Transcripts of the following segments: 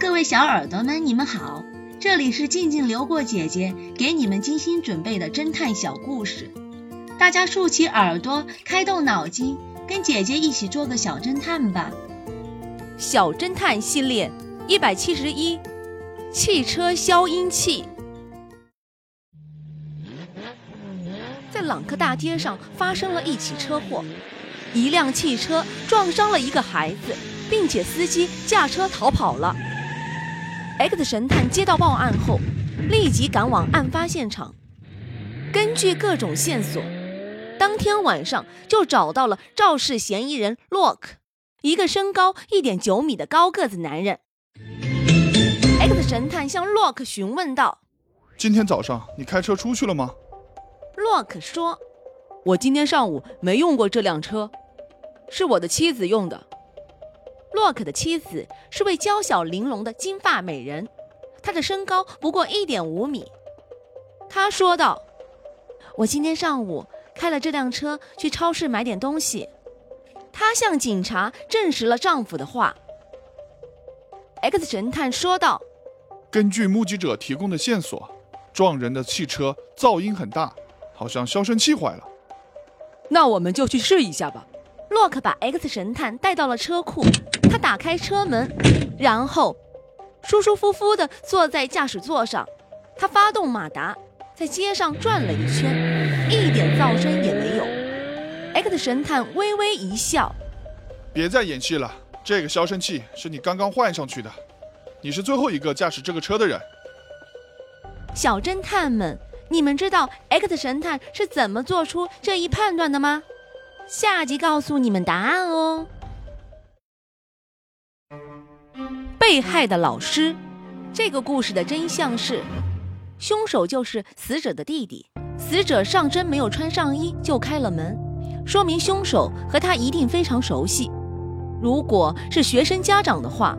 各位小耳朵们，你们好，这里是静静流过姐姐给你们精心准备的侦探小故事，大家竖起耳朵，开动脑筋，跟姐姐一起做个小侦探吧。小侦探系列一百七十一，汽车消音器。在朗克大街上发生了一起车祸，一辆汽车撞伤了一个孩子，并且司机驾车逃跑了。X 神探接到报案后，立即赶往案发现场。根据各种线索，当天晚上就找到了肇事嫌疑人 Lock，一个身高一点九米的高个子男人。X 神探向 Lock 询问道：“今天早上你开车出去了吗？” Lock 说：“我今天上午没用过这辆车，是我的妻子用的。”Lock 的妻子是位娇小玲珑的金发美人，她的身高不过一点五米。她说道：“我今天上午开了这辆车去超市买点东西。”她向警察证实了丈夫的话。X 神探说道：“根据目击者提供的线索，撞人的汽车噪音很大。”好像消声器坏了，那我们就去试一下吧。洛克把 X 神探带到了车库，他打开车门，然后舒舒服服地坐在驾驶座上。他发动马达，在街上转了一圈，一点噪声也没有。X 神探微微一笑：“别再演戏了，这个消声器是你刚刚换上去的，你是最后一个驾驶这个车的人。”小侦探们。你们知道 X 神探是怎么做出这一判断的吗？下集告诉你们答案哦。被害的老师，这个故事的真相是，凶手就是死者的弟弟。死者上身没有穿上衣就开了门，说明凶手和他一定非常熟悉。如果是学生家长的话，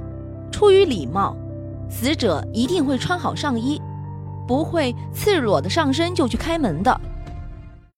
出于礼貌，死者一定会穿好上衣。不会赤裸的上身就去开门的。